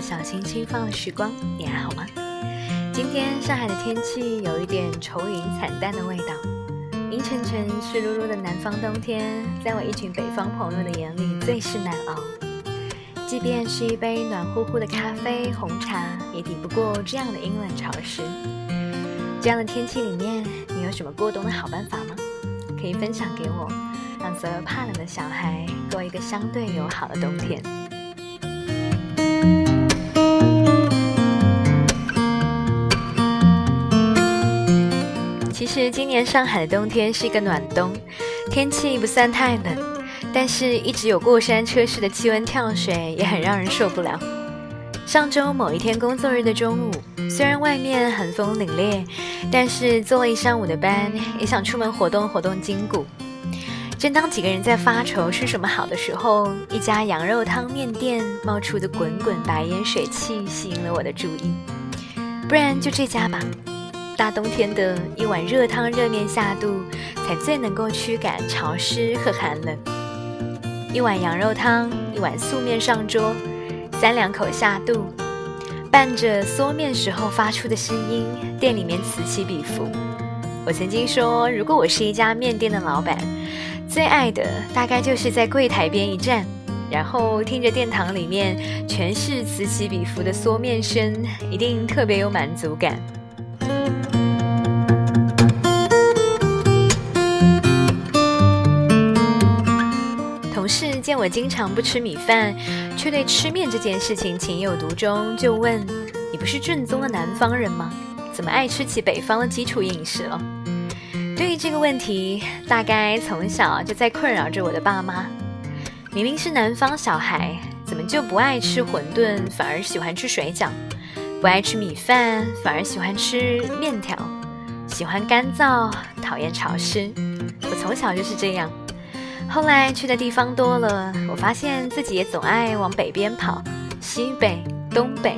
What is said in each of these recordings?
小清新放的时光，你还好吗？今天上海的天气有一点愁云惨淡的味道，阴沉沉、湿漉漉的南方冬天，在我一群北方朋友的眼里最是难熬。即便是一杯暖乎乎的咖啡、红茶，也抵不过这样的阴冷潮湿。这样的天气里面，你有什么过冬的好办法吗？可以分享给我，让所有怕冷的小孩过一个相对友好的冬天。实今年上海的冬天是一个暖冬，天气不算太冷，但是一直有过山车式的气温跳水也很让人受不了。上周某一天工作日的中午，虽然外面寒风凛冽，但是做了一上午的班，也想出门活动活动筋骨。正当几个人在发愁吃什么好的时候，一家羊肉汤面店冒出的滚滚白烟水汽吸引了我的注意。不然就这家吧，大冬天的一碗热汤热面下肚，才最能够驱赶潮湿和寒冷。一碗羊肉汤，一碗素面上桌。三两口下肚，伴着嗦面时候发出的声音，店里面此起彼伏。我曾经说，如果我是一家面店的老板，最爱的大概就是在柜台边一站，然后听着殿堂里面全是此起彼伏的嗦面声，一定特别有满足感。见我经常不吃米饭，却对吃面这件事情情有独钟，就问：“你不是正宗的南方人吗？怎么爱吃起北方的基础饮食了？”对于这个问题，大概从小就在困扰着我的爸妈。明明是南方小孩，怎么就不爱吃馄饨，反而喜欢吃水饺；不爱吃米饭，反而喜欢吃面条；喜欢干燥，讨厌潮湿。我从小就是这样。后来去的地方多了，我发现自己也总爱往北边跑，西北、东北，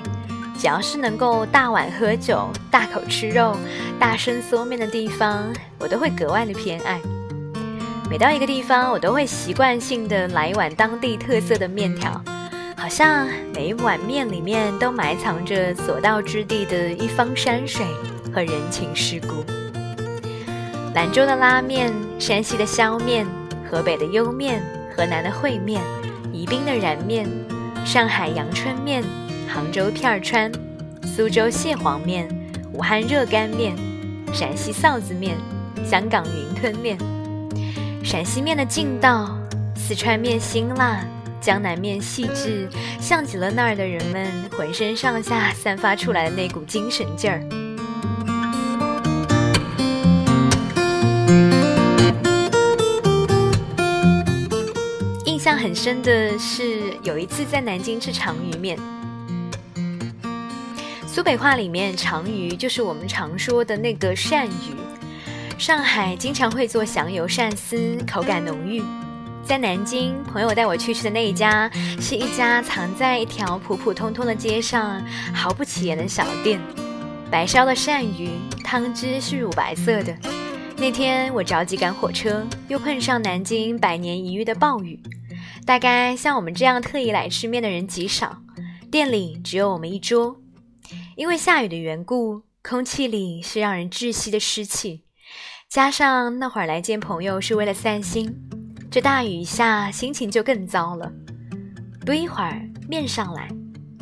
只要是能够大碗喝酒、大口吃肉、大声嗦面的地方，我都会格外的偏爱。每到一个地方，我都会习惯性的来一碗当地特色的面条，好像每一碗面里面都埋藏着所到之地的一方山水和人情世故。兰州的拉面，山西的削面。河北的莜面，河南的烩面，宜宾的燃面，上海阳春面，杭州片川，苏州蟹黄面，武汉热干面，陕西臊子面，香港云吞面，陕西面的劲道，四川面辛辣，江南面细致，像极了那儿的人们浑身上下散发出来的那股精神劲儿。很深的是，有一次在南京吃长鱼面。苏北话里面，长鱼就是我们常说的那个鳝鱼。上海经常会做响油鳝丝，口感浓郁。在南京，朋友带我去吃的那一家，是一家藏在一条普普通通的街上、毫不起眼的小店。白烧的鳝鱼，汤汁是乳白色的。那天我着急赶火车，又碰上南京百年一遇的暴雨。大概像我们这样特意来吃面的人极少，店里只有我们一桌。因为下雨的缘故，空气里是让人窒息的湿气，加上那会儿来见朋友是为了散心，这大雨一下心情就更糟了。不一会儿，面上来，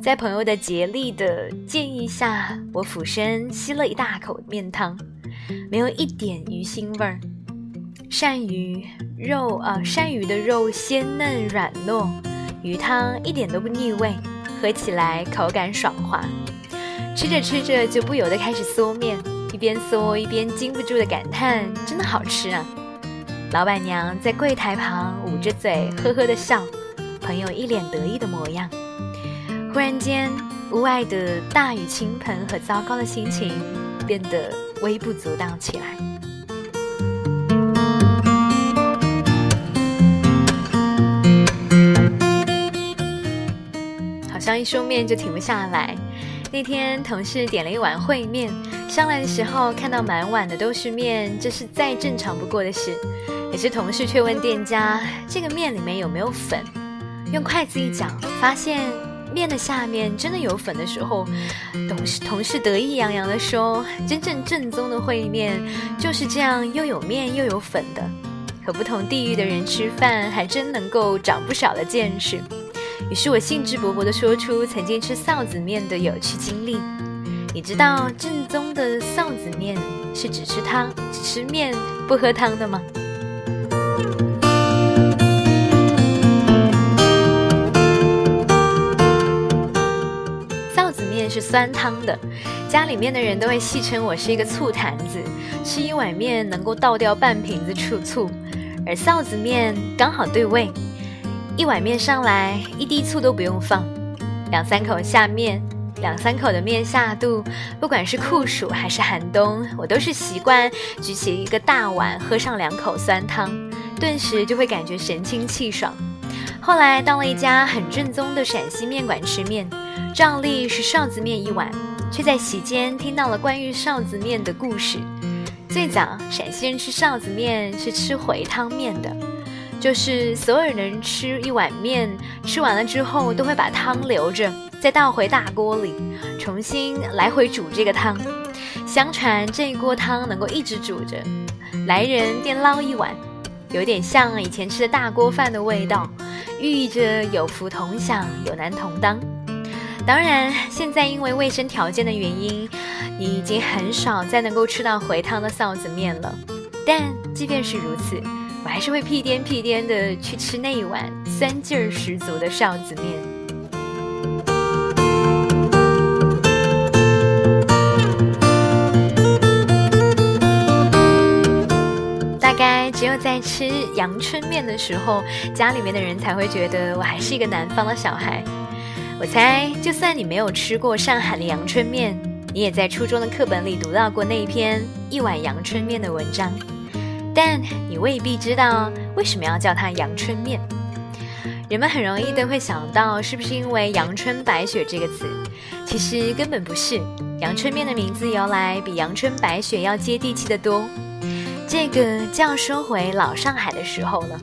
在朋友的竭力的建议下，我俯身吸了一大口面汤，没有一点鱼腥味儿。鳝鱼肉啊，鳝鱼的肉鲜嫩软糯，鱼汤一点都不腻味，喝起来口感爽滑。吃着吃着就不由得开始嗦面，一边嗦一边禁不住的感叹：“真的好吃啊！”老板娘在柜台旁捂着嘴呵呵的笑，朋友一脸得意的模样。忽然间，屋外的大雨倾盆和糟糕的心情变得微不足道起来。刚一说面就停不下来。那天同事点了一碗烩面，上来的时候看到满碗的都是面，这是再正常不过的事。可是同事却问店家：“这个面里面有没有粉？”用筷子一搅，发现面的下面真的有粉的时候，同事同事得意洋洋地说：“真正正宗的烩面就是这样，又有面又有粉的。”和不同地域的人吃饭，还真能够长不少的见识。于是我兴致勃勃地说出曾经吃臊子面的有趣经历。你知道正宗的臊子面是只吃汤、只吃面不喝汤的吗？臊子面是酸汤的，家里面的人都会戏称我是一个醋坛子，吃一碗面能够倒掉半瓶子醋醋，而臊子面刚好对味。一碗面上来，一滴醋都不用放，两三口下面，两三口的面下肚，不管是酷暑还是寒冬，我都是习惯举起一个大碗喝上两口酸汤，顿时就会感觉神清气爽。后来到了一家很正宗的陕西面馆吃面，照例是臊子面一碗，却在席间听到了关于臊子面的故事。最早陕西人吃臊子面是吃回汤面的。就是所有人吃一碗面，吃完了之后都会把汤留着，再倒回大锅里，重新来回煮这个汤。相传这一锅汤能够一直煮着，来人便捞一碗，有点像以前吃的大锅饭的味道，寓意着有福同享，有难同当。当然，现在因为卫生条件的原因，你已经很少再能够吃到回汤的臊子面了。但即便是如此，我还是会屁颠屁颠的去吃那一碗酸劲儿十足的臊子面。大概只有在吃阳春面的时候，家里面的人才会觉得我还是一个南方的小孩。我猜，就算你没有吃过上海的阳春面，你也在初中的课本里读到过那一篇一碗阳春面的文章。但你未必知道为什么要叫它阳春面。人们很容易都会想到，是不是因为阳春白雪这个词？其实根本不是。阳春面的名字由来比阳春白雪要接地气得多。这个就要说回老上海的时候了。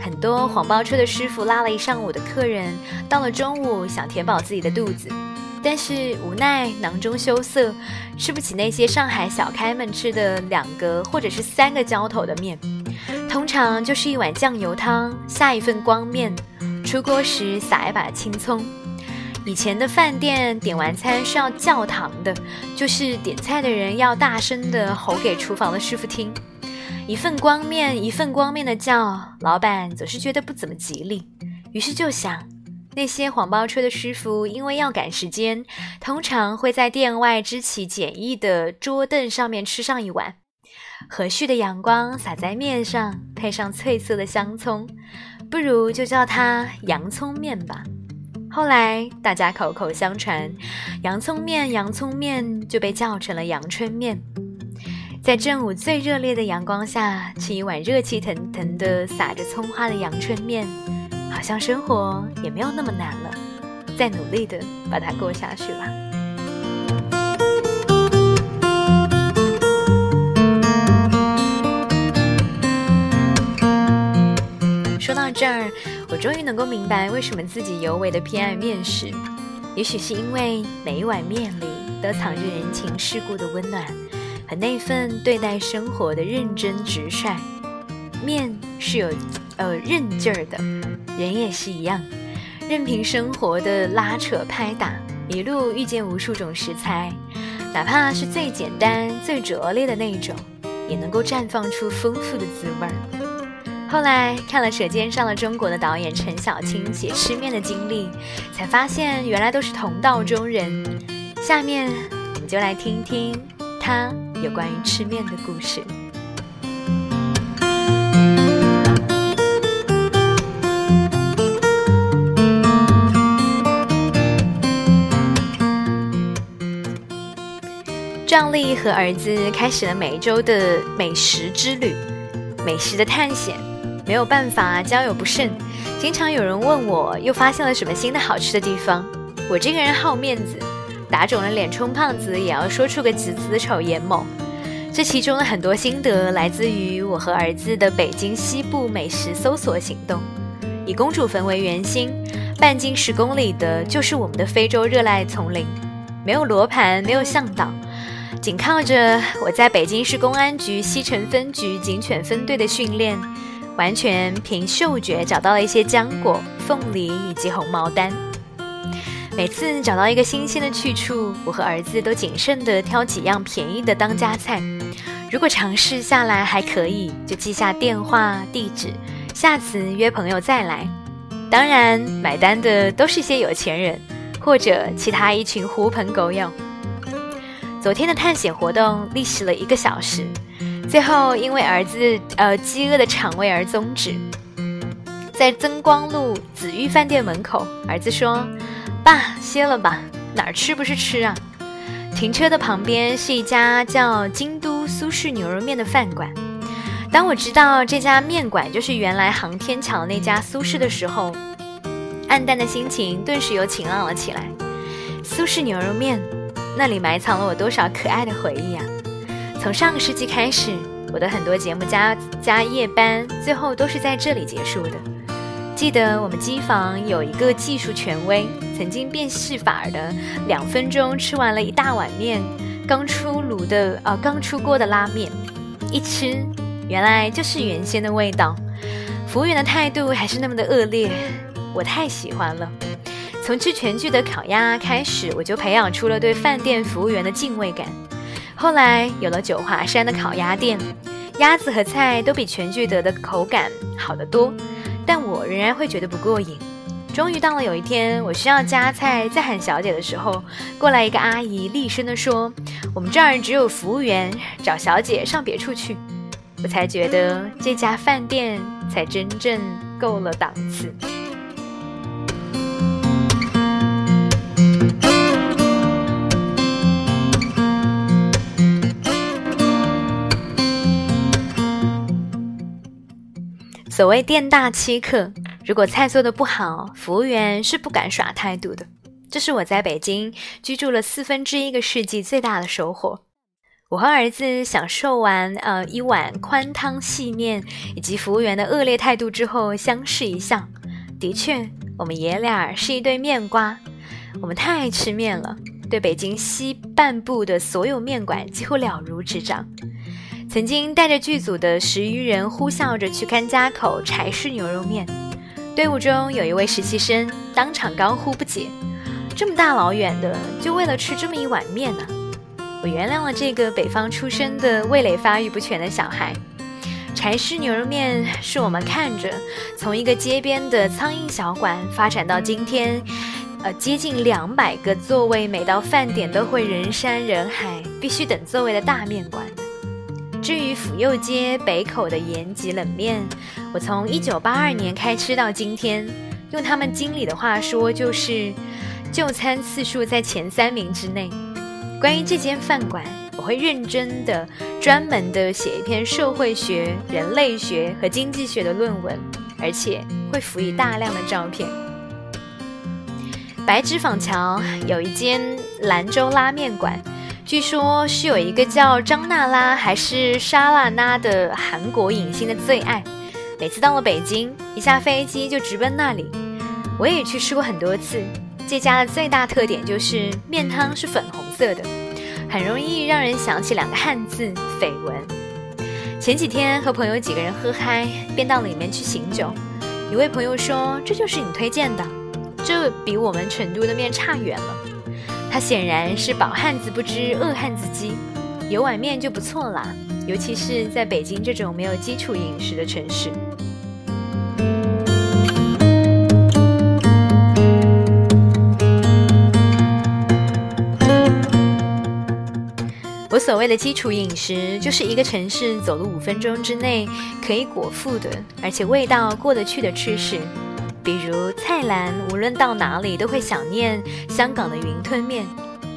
很多黄包车的师傅拉了一上午的客人，到了中午想填饱自己的肚子。但是无奈囊中羞涩，吃不起那些上海小开们吃的两个或者是三个浇头的面，通常就是一碗酱油汤，下一份光面，出锅时撒一把青葱。以前的饭店点完餐是要叫堂的，就是点菜的人要大声的吼给厨房的师傅听，一份光面一份光面的叫，老板总是觉得不怎么吉利，于是就想。那些黄包车的师傅，因为要赶时间，通常会在店外支起简易的桌凳上面吃上一碗。和煦的阳光洒在面上，配上翠色的香葱，不如就叫它洋葱面吧。后来大家口口相传，洋葱面，洋葱面就被叫成了阳春面。在正午最热烈的阳光下，吃一碗热气腾腾的撒着葱花的阳春面。好像生活也没有那么难了，再努力的把它过下去吧。说到这儿，我终于能够明白为什么自己尤为的偏爱面食。也许是因为每一碗面里都藏着人情世故的温暖和那份对待生活的认真直率。面是有。呃，韧劲儿的人也是一样，任凭生活的拉扯拍打，一路遇见无数种食材，哪怕是最简单、最拙劣的那种，也能够绽放出丰富的滋味儿。后来看了《舌尖上的中国》的导演陈小青写吃面的经历，才发现原来都是同道中人。下面我们就来听听他有关于吃面的故事。壮丽和儿子开始了每一周的美食之旅，美食的探险。没有办法，交友不慎，经常有人问我又发现了什么新的好吃的地方。我这个人好面子，打肿了脸充胖子也要说出个子丑寅卯。这其中的很多心得来自于我和儿子的北京西部美食搜索行动。以公主坟为圆心，半径十公里的就是我们的非洲热带丛林，没有罗盘，没有向导，紧靠着我在北京市公安局西城分局警犬分队的训练，完全凭嗅觉找到了一些浆果、凤梨以及红毛丹。每次找到一个新鲜的去处，我和儿子都谨慎地挑几样便宜的当家菜。如果尝试下来还可以，就记下电话地址，下次约朋友再来。当然，买单的都是些有钱人，或者其他一群狐朋狗友。昨天的探险活动历时了一个小时，最后因为儿子呃饥饿的肠胃而终止。在增光路紫玉饭店门口，儿子说：“爸，歇了吧，哪儿吃不是吃啊？”停车的旁边是一家叫京都。苏式牛肉面的饭馆。当我知道这家面馆就是原来航天桥那家苏式的时候，暗淡的心情顿时又晴朗了起来。苏式牛肉面，那里埋藏了我多少可爱的回忆啊！从上个世纪开始，我的很多节目加加夜班，最后都是在这里结束的。记得我们机房有一个技术权威，曾经变戏法的，两分钟吃完了一大碗面。刚出炉的啊，刚出锅的拉面，一吃，原来就是原先的味道。服务员的态度还是那么的恶劣，我太喜欢了。从吃全聚德烤鸭开始，我就培养出了对饭店服务员的敬畏感。后来有了九华山的烤鸭店，鸭子和菜都比全聚德的口感好得多，但我仍然会觉得不过瘾。终于到了有一天，我需要加菜再喊小姐的时候，过来一个阿姨厉声地说：“我们这儿只有服务员，找小姐上别处去。”我才觉得这家饭店才真正够了档次。所谓店大欺客。如果菜做的不好，服务员是不敢耍态度的。这是我在北京居住了四分之一个世纪最大的收获。我和儿子享受完呃一碗宽汤细面以及服务员的恶劣态度之后，相视一笑。的确，我们爷俩是一对面瓜。我们太爱吃面了，对北京西半部的所有面馆几乎了如指掌。曾经带着剧组的十余人呼啸着去甘家口柴氏牛肉面。队伍中有一位实习生，当场高呼不解：“这么大老远的，就为了吃这么一碗面呢？”我原谅了这个北方出生的味蕾发育不全的小孩。柴氏牛肉面是我们看着从一个街边的苍蝇小馆发展到今天，呃，接近两百个座位，每到饭点都会人山人海，必须等座位的大面馆。至于府右街北口的延吉冷面，我从一九八二年开吃到今天，用他们经理的话说，就是就餐次数在前三名之内。关于这间饭馆，我会认真的、专门的写一篇社会学、人类学和经济学的论文，而且会辅以大量的照片。白纸坊桥有一间兰州拉面馆。据说是有一个叫张娜拉还是莎拉娜的韩国影星的最爱，每次到了北京，一下飞机就直奔那里。我也去吃过很多次。这家的最大特点就是面汤是粉红色的，很容易让人想起两个汉字“绯闻”。前几天和朋友几个人喝嗨，便到里面去醒酒。一位朋友说：“这就是你推荐的，这比我们成都的面差远了。”他显然是饱汉子不知饿汉子饥，有碗面就不错啦，尤其是在北京这种没有基础饮食的城市。我所谓的基础饮食，就是一个城市走路五分钟之内可以果腹的，而且味道过得去的吃食。比如蔡澜，无论到哪里都会想念香港的云吞面；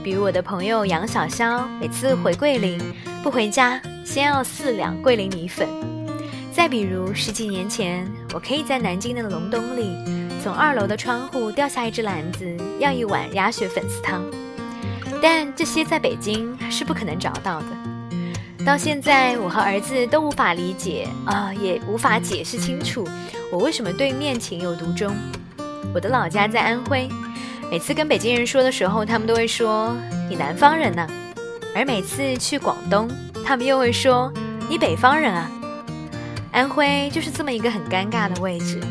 比如我的朋友杨小潇，每次回桂林不回家，先要四两桂林米粉；再比如十几年前，我可以在南京的隆冬里，从二楼的窗户掉下一只篮子，要一碗鸭血粉丝汤。但这些在北京是不可能找到的。到现在，我和儿子都无法理解啊，也无法解释清楚我为什么对面情有独钟。我的老家在安徽，每次跟北京人说的时候，他们都会说你南方人呢；而每次去广东，他们又会说你北方人啊。安徽就是这么一个很尴尬的位置。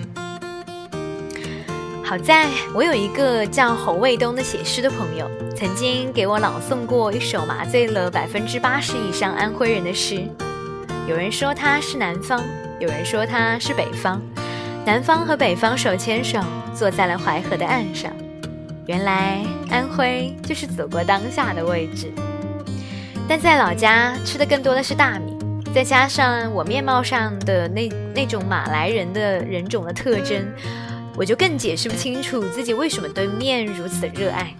好在我有一个叫侯卫东的写诗的朋友，曾经给我朗诵过一首麻醉了百分之八十以上安徽人的诗。有人说他是南方，有人说他是北方。南方和北方手牵手坐在了淮河的岸上。原来安徽就是走过当下的位置。但在老家吃的更多的是大米，再加上我面貌上的那那种马来人的人种的特征。我就更解释不清楚自己为什么对面如此热爱，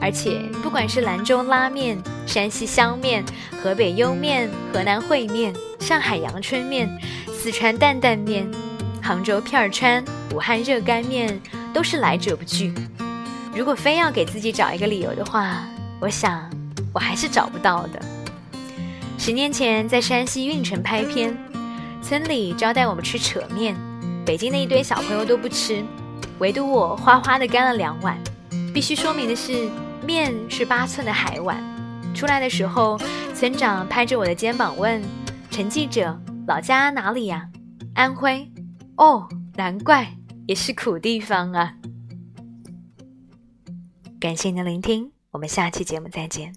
而且不管是兰州拉面、山西香面、河北莜面、河南烩面、上海阳春面、四川担担面、杭州片儿川、武汉热干面，都是来者不拒。如果非要给自己找一个理由的话，我想我还是找不到的。十年前在山西运城拍片，村里招待我们吃扯面。北京的一堆小朋友都不吃，唯独我哗哗的干了两碗。必须说明的是，面是八寸的海碗。出来的时候，村长拍着我的肩膀问：“陈记者，老家哪里呀？”“安徽。”“哦，难怪，也是苦地方啊。”感谢您的聆听，我们下期节目再见。